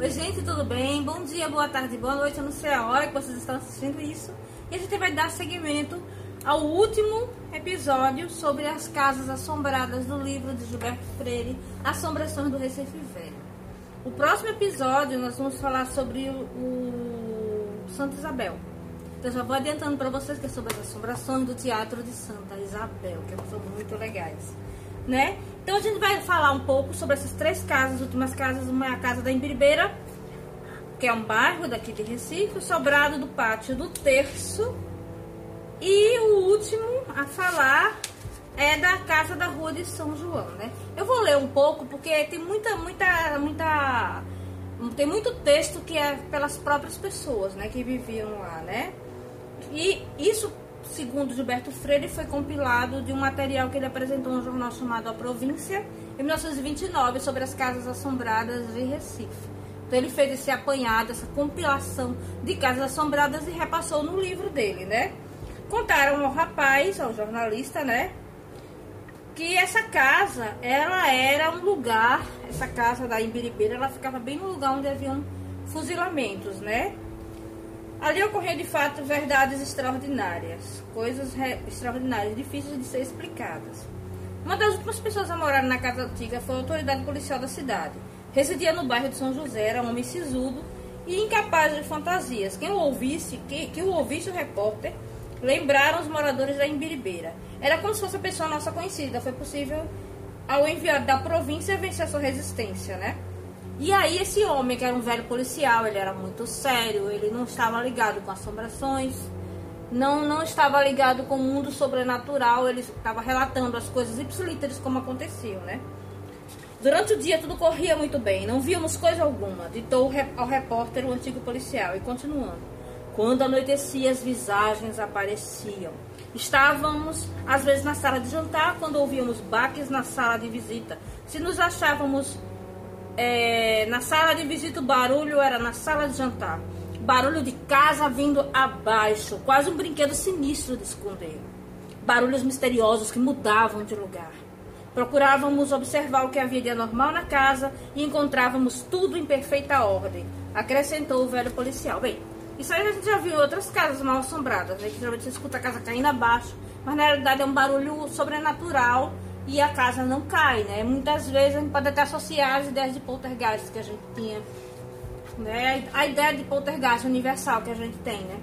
Oi, gente, tudo bem? Bom dia, boa tarde, boa noite. Eu não sei a hora que vocês estão assistindo isso. E a gente vai dar seguimento ao último episódio sobre as casas assombradas do livro de Gilberto Freire, Assombrações do Recife Velho. O próximo episódio nós vamos falar sobre o, o Santa Isabel. Então já vou adiantando para vocês que é sobre as assombrações do Teatro de Santa Isabel, que são muito legais, né? Então a gente vai falar um pouco sobre essas três casas, as últimas casas, uma é a casa da Embiribeira, que é um bairro daqui de Recife, o sobrado do pátio do Terço, e o último a falar é da casa da rua de São João, né? Eu vou ler um pouco porque tem muita, muita, muita, tem muito texto que é pelas próprias pessoas, né, que viviam lá, né? E isso segundo Gilberto Freire, foi compilado de um material que ele apresentou no jornal chamado A Província, em 1929, sobre as casas assombradas de Recife. Então ele fez esse apanhado, essa compilação de casas assombradas e repassou no livro dele, né? Contaram ao rapaz, ao jornalista, né? Que essa casa, ela era um lugar, essa casa da Imbiribeira, ela ficava bem no lugar onde haviam fuzilamentos, né? Ali ocorreu de fato verdades extraordinárias, coisas extraordinárias, difíceis de ser explicadas. Uma das últimas pessoas a morar na casa antiga foi a autoridade policial da cidade. Residia no bairro de São José, era um homem sisudo e incapaz de fantasias. Quem o ouvisse, que, que o ouvisse o repórter, lembraram os moradores da Imbiribeira. Era como se fosse a pessoa nossa conhecida. Foi possível, ao enviado da província, vencer a sua resistência, né? E aí esse homem, que era um velho policial, ele era muito sério, ele não estava ligado com assombrações, não, não estava ligado com o mundo sobrenatural, ele estava relatando as coisas ipsilíteres como aconteciam, né? Durante o dia tudo corria muito bem, não víamos coisa alguma, ditou ao repórter o antigo policial, e continuando. Quando anoitecia, as visagens apareciam. Estávamos, às vezes, na sala de jantar, quando ouvíamos baques na sala de visita. Se nos achávamos é, na sala de visita o barulho era na sala de jantar. Barulho de casa vindo abaixo, quase um brinquedo sinistro de esconder. Barulhos misteriosos que mudavam de lugar. Procurávamos observar o que havia de anormal na casa e encontrávamos tudo em perfeita ordem, acrescentou o velho policial. Bem, isso aí a gente já viu em outras casas mal assombradas, né? Que geralmente você escuta a casa caindo abaixo, mas na realidade é um barulho sobrenatural e a casa não cai, né? Muitas vezes a gente pode até associar as ideias de poltergeist que a gente tinha, né? A ideia de poltergeist universal que a gente tem, né?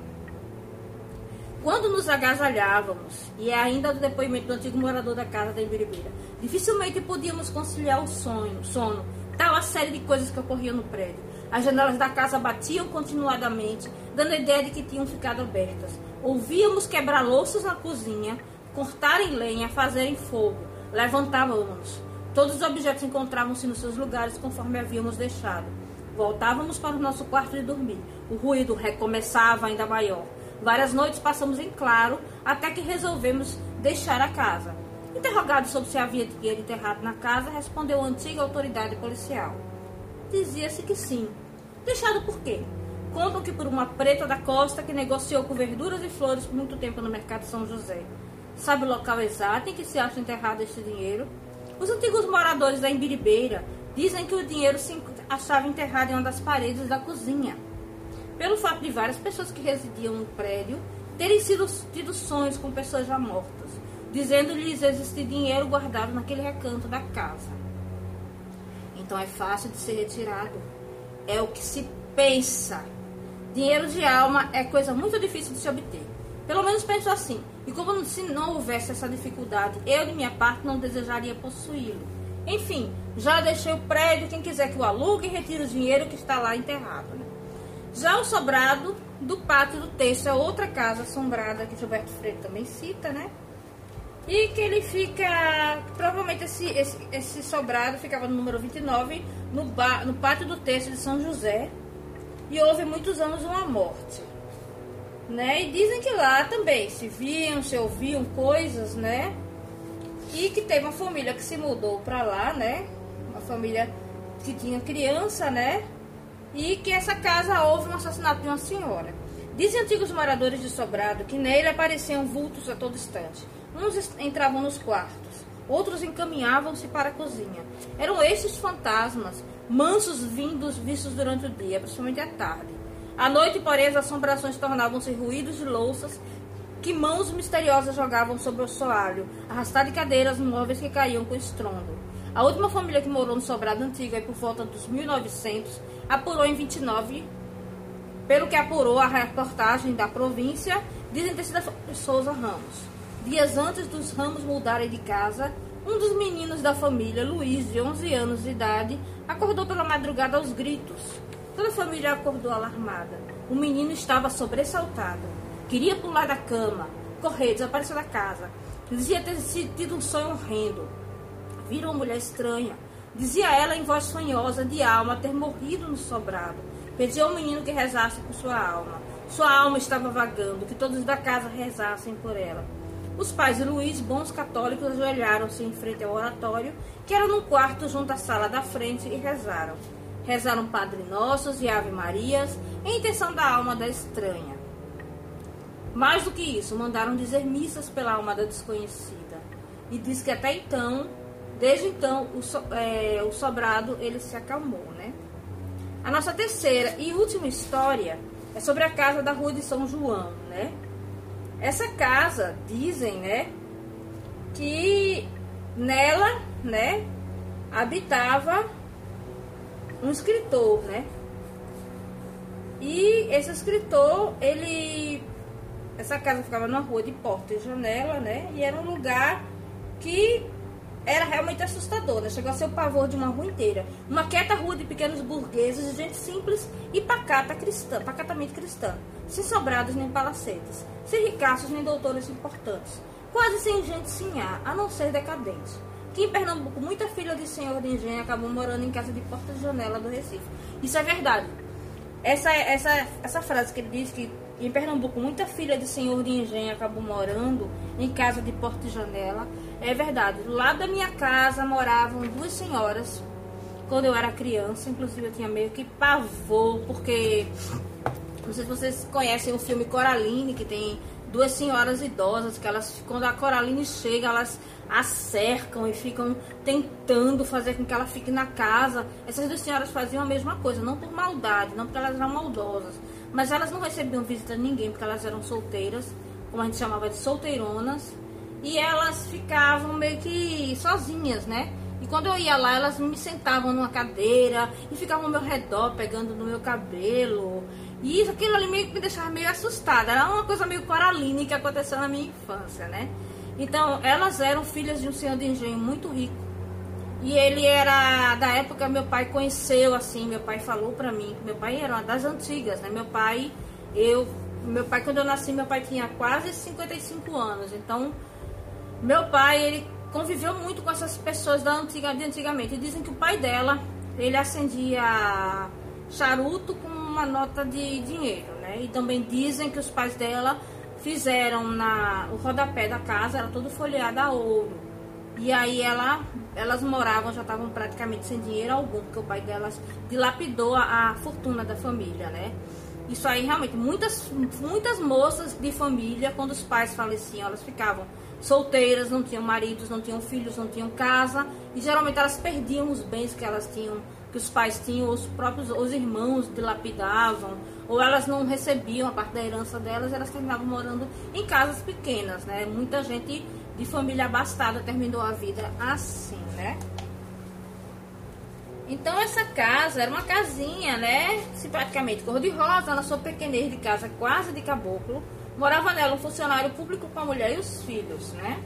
Quando nos agasalhávamos, e é ainda do depoimento do antigo morador da casa da Ibiribeira, dificilmente podíamos conciliar o sonho, sono, tal a série de coisas que ocorriam no prédio. As janelas da casa batiam continuadamente, dando a ideia de que tinham ficado abertas. Ouvíamos quebrar louças na cozinha, cortarem lenha, fazerem fogo. Levantávamos. Todos os objetos encontravam-se nos seus lugares conforme havíamos deixado. Voltávamos para o nosso quarto de dormir. O ruído recomeçava ainda maior. Várias noites passamos em claro até que resolvemos deixar a casa. Interrogado sobre se havia dinheiro enterrado na casa, respondeu a antiga autoridade policial. Dizia-se que sim. Deixado por quê? Contam que por uma preta da costa que negociou com verduras e flores por muito tempo no mercado São José. Sabe o local exato em que se acha enterrado este dinheiro? Os antigos moradores da Embiribeira dizem que o dinheiro se achava enterrado em uma das paredes da cozinha. Pelo fato de várias pessoas que residiam no prédio terem sido tido sonhos com pessoas já mortas, dizendo-lhes existir dinheiro guardado naquele recanto da casa. Então é fácil de ser retirado. É o que se pensa. Dinheiro de alma é coisa muito difícil de se obter. Pelo menos penso assim. E como se não houvesse essa dificuldade, eu de minha parte não desejaria possuí-lo. Enfim, já deixei o prédio, quem quiser que o alugue, retire o dinheiro que está lá enterrado. Né? Já o sobrado do pátio do texto é outra casa assombrada que Gilberto Freire também cita, né? E que ele fica. Provavelmente esse, esse, esse sobrado ficava no número 29, no, ba, no pátio do texto de São José. E houve muitos anos uma morte né? E dizem que lá também se viam, se ouviam coisas, né? E que teve uma família que se mudou para lá, né? Uma família que tinha criança, né? E que essa casa houve um assassinato de uma senhora. Dizem antigos moradores de Sobrado que nele apareciam vultos a todo instante. Uns entravam nos quartos, outros encaminhavam-se para a cozinha. Eram estes fantasmas, mansos vindos vistos durante o dia, principalmente à tarde. À noite, porém, as assombrações tornavam-se ruídos de louças que mãos misteriosas jogavam sobre o soalho, arrastar de cadeiras móveis que caíam com estrondo. A última família que morou no sobrado antigo, aí por volta dos 1900, apurou em 29, pelo que apurou a reportagem da província, dizem ter sido Souza Ramos. Dias antes dos Ramos mudarem de casa, um dos meninos da família, Luiz, de 11 anos de idade, acordou pela madrugada aos gritos. Toda a família acordou alarmada. O menino estava sobressaltado. Queria pular da cama, correr, desaparecer da casa. Dizia ter tido um sonho horrendo. Viram uma mulher estranha. Dizia ela em voz sonhosa, de alma, ter morrido no sobrado. Pediu ao menino que rezasse por sua alma. Sua alma estava vagando, que todos da casa rezassem por ela. Os pais de Luiz, bons católicos, ajoelharam-se em frente ao oratório, que era num quarto junto à sala da frente, e rezaram. Rezaram Padre Nossos e Ave Marias, em intenção da alma da estranha. Mais do que isso, mandaram dizer missas pela alma da desconhecida. E diz que até então, desde então, o, so, é, o sobrado ele se acalmou, né? A nossa terceira e última história é sobre a casa da Rua de São João, né? Essa casa, dizem, né, que nela, né, habitava um escritor, né? E esse escritor, ele essa casa ficava numa rua de porta e janela, né? E era um lugar que era realmente assustador, né? Chegou a ser o pavor de uma rua inteira. Uma quieta rua de pequenos burgueses, de gente simples e pacata cristã, pacatamente cristã, sem sobrados nem palacetes sem ricaços nem doutores importantes, quase sem gente sinhá, a não ser decadentes. Que em Pernambuco, muita filha de senhor de engenho acabou morando em casa de porta e janela do Recife. Isso é verdade. Essa, essa, essa frase que ele diz que em Pernambuco, muita filha de senhor de engenho acabou morando em casa de porta e janela. É verdade. Lado da minha casa moravam duas senhoras. Quando eu era criança, inclusive eu tinha meio que pavor, porque não sei se vocês conhecem o filme Coraline, que tem duas senhoras idosas que elas, quando a Coraline chega, elas a cercam e ficam tentando fazer com que ela fique na casa. Essas duas senhoras faziam a mesma coisa, não por maldade, não porque elas eram maldosas, mas elas não recebiam visita de ninguém porque elas eram solteiras, como a gente chamava de solteironas, e elas ficavam meio que sozinhas, né? E quando eu ia lá, elas me sentavam numa cadeira e ficavam ao meu redor, pegando no meu cabelo. E isso, aquilo ali meio, me deixava meio assustada. Era uma coisa meio coraline que aconteceu na minha infância, né? Então, elas eram filhas de um senhor de engenho muito rico. E ele era, da época, meu pai conheceu, assim, meu pai falou pra mim. Meu pai era uma das antigas, né? Meu pai, eu, meu pai, quando eu nasci, meu pai tinha quase 55 anos. Então, meu pai, ele conviveu muito com essas pessoas da antiga, de antigamente. E dizem que o pai dela, ele acendia charuto com uma nota de dinheiro, né? E também dizem que os pais dela fizeram na o rodapé da casa, era todo folheado a ouro. E aí ela, elas moravam, já estavam praticamente sem dinheiro algum, porque o pai delas dilapidou a, a fortuna da família, né? Isso aí realmente, muitas, muitas moças de família, quando os pais faleciam, elas ficavam solteiras, não tinham maridos, não tinham filhos, não tinham casa, e geralmente elas perdiam os bens que elas tinham que os pais tinham, os próprios os irmãos dilapidavam, ou elas não recebiam a parte da herança delas, elas terminavam morando em casas pequenas, né? Muita gente de família abastada terminou a vida assim, né? Então essa casa era uma casinha, né? Simpaticamente cor-de-rosa, na sua pequenez de casa quase de caboclo. Morava nela um funcionário público com a mulher e os filhos, né?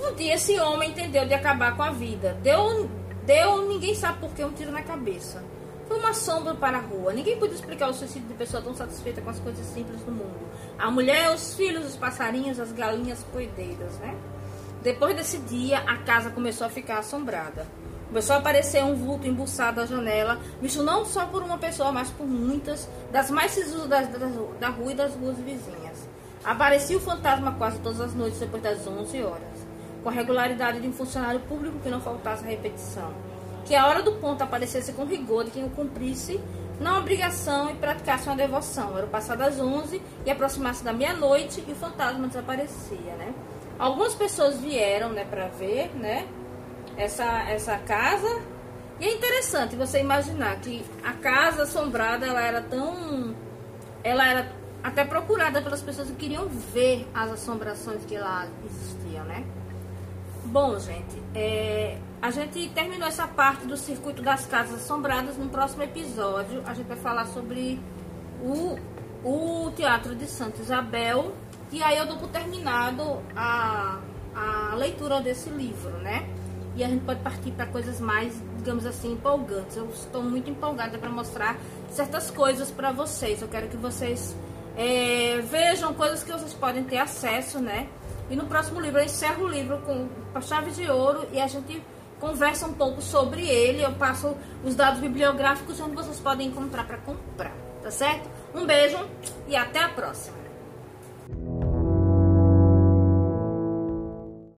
Um dia esse homem entendeu de acabar com a vida. Deu Deu, ninguém sabe por que, um tiro na cabeça. Foi uma sombra para a rua. Ninguém podia explicar o suicídio de pessoa tão satisfeita com as coisas simples do mundo. A mulher, os filhos, os passarinhos, as galinhas coideiras, né? Depois desse dia, a casa começou a ficar assombrada. Começou a aparecer um vulto embuçado à janela, visto não só por uma pessoa, mas por muitas, das mais sisudas da, da, da rua e das ruas vizinhas. Aparecia o fantasma quase todas as noites depois das 11 horas com a regularidade de um funcionário público que não faltasse a repetição. Que a hora do ponto aparecesse com rigor de quem o cumprisse, não obrigação e praticasse uma devoção. Era o passar das 11 e aproximasse da meia-noite e o fantasma desaparecia, né? Algumas pessoas vieram, né, para ver, né, essa, essa casa. E é interessante você imaginar que a casa assombrada, ela era tão... Ela era até procurada pelas pessoas que queriam ver as assombrações que lá existiam, né? Bom, gente, é, a gente terminou essa parte do circuito das casas assombradas. No próximo episódio, a gente vai falar sobre o, o Teatro de Santa Isabel. E aí eu dou por terminado a, a leitura desse livro, né? E a gente pode partir para coisas mais, digamos assim, empolgantes. Eu estou muito empolgada para mostrar certas coisas para vocês. Eu quero que vocês é, vejam coisas que vocês podem ter acesso, né? E no próximo livro eu encerro o livro com a chave de ouro e a gente conversa um pouco sobre ele. Eu passo os dados bibliográficos onde vocês podem encontrar para comprar, tá certo? Um beijo e até a próxima.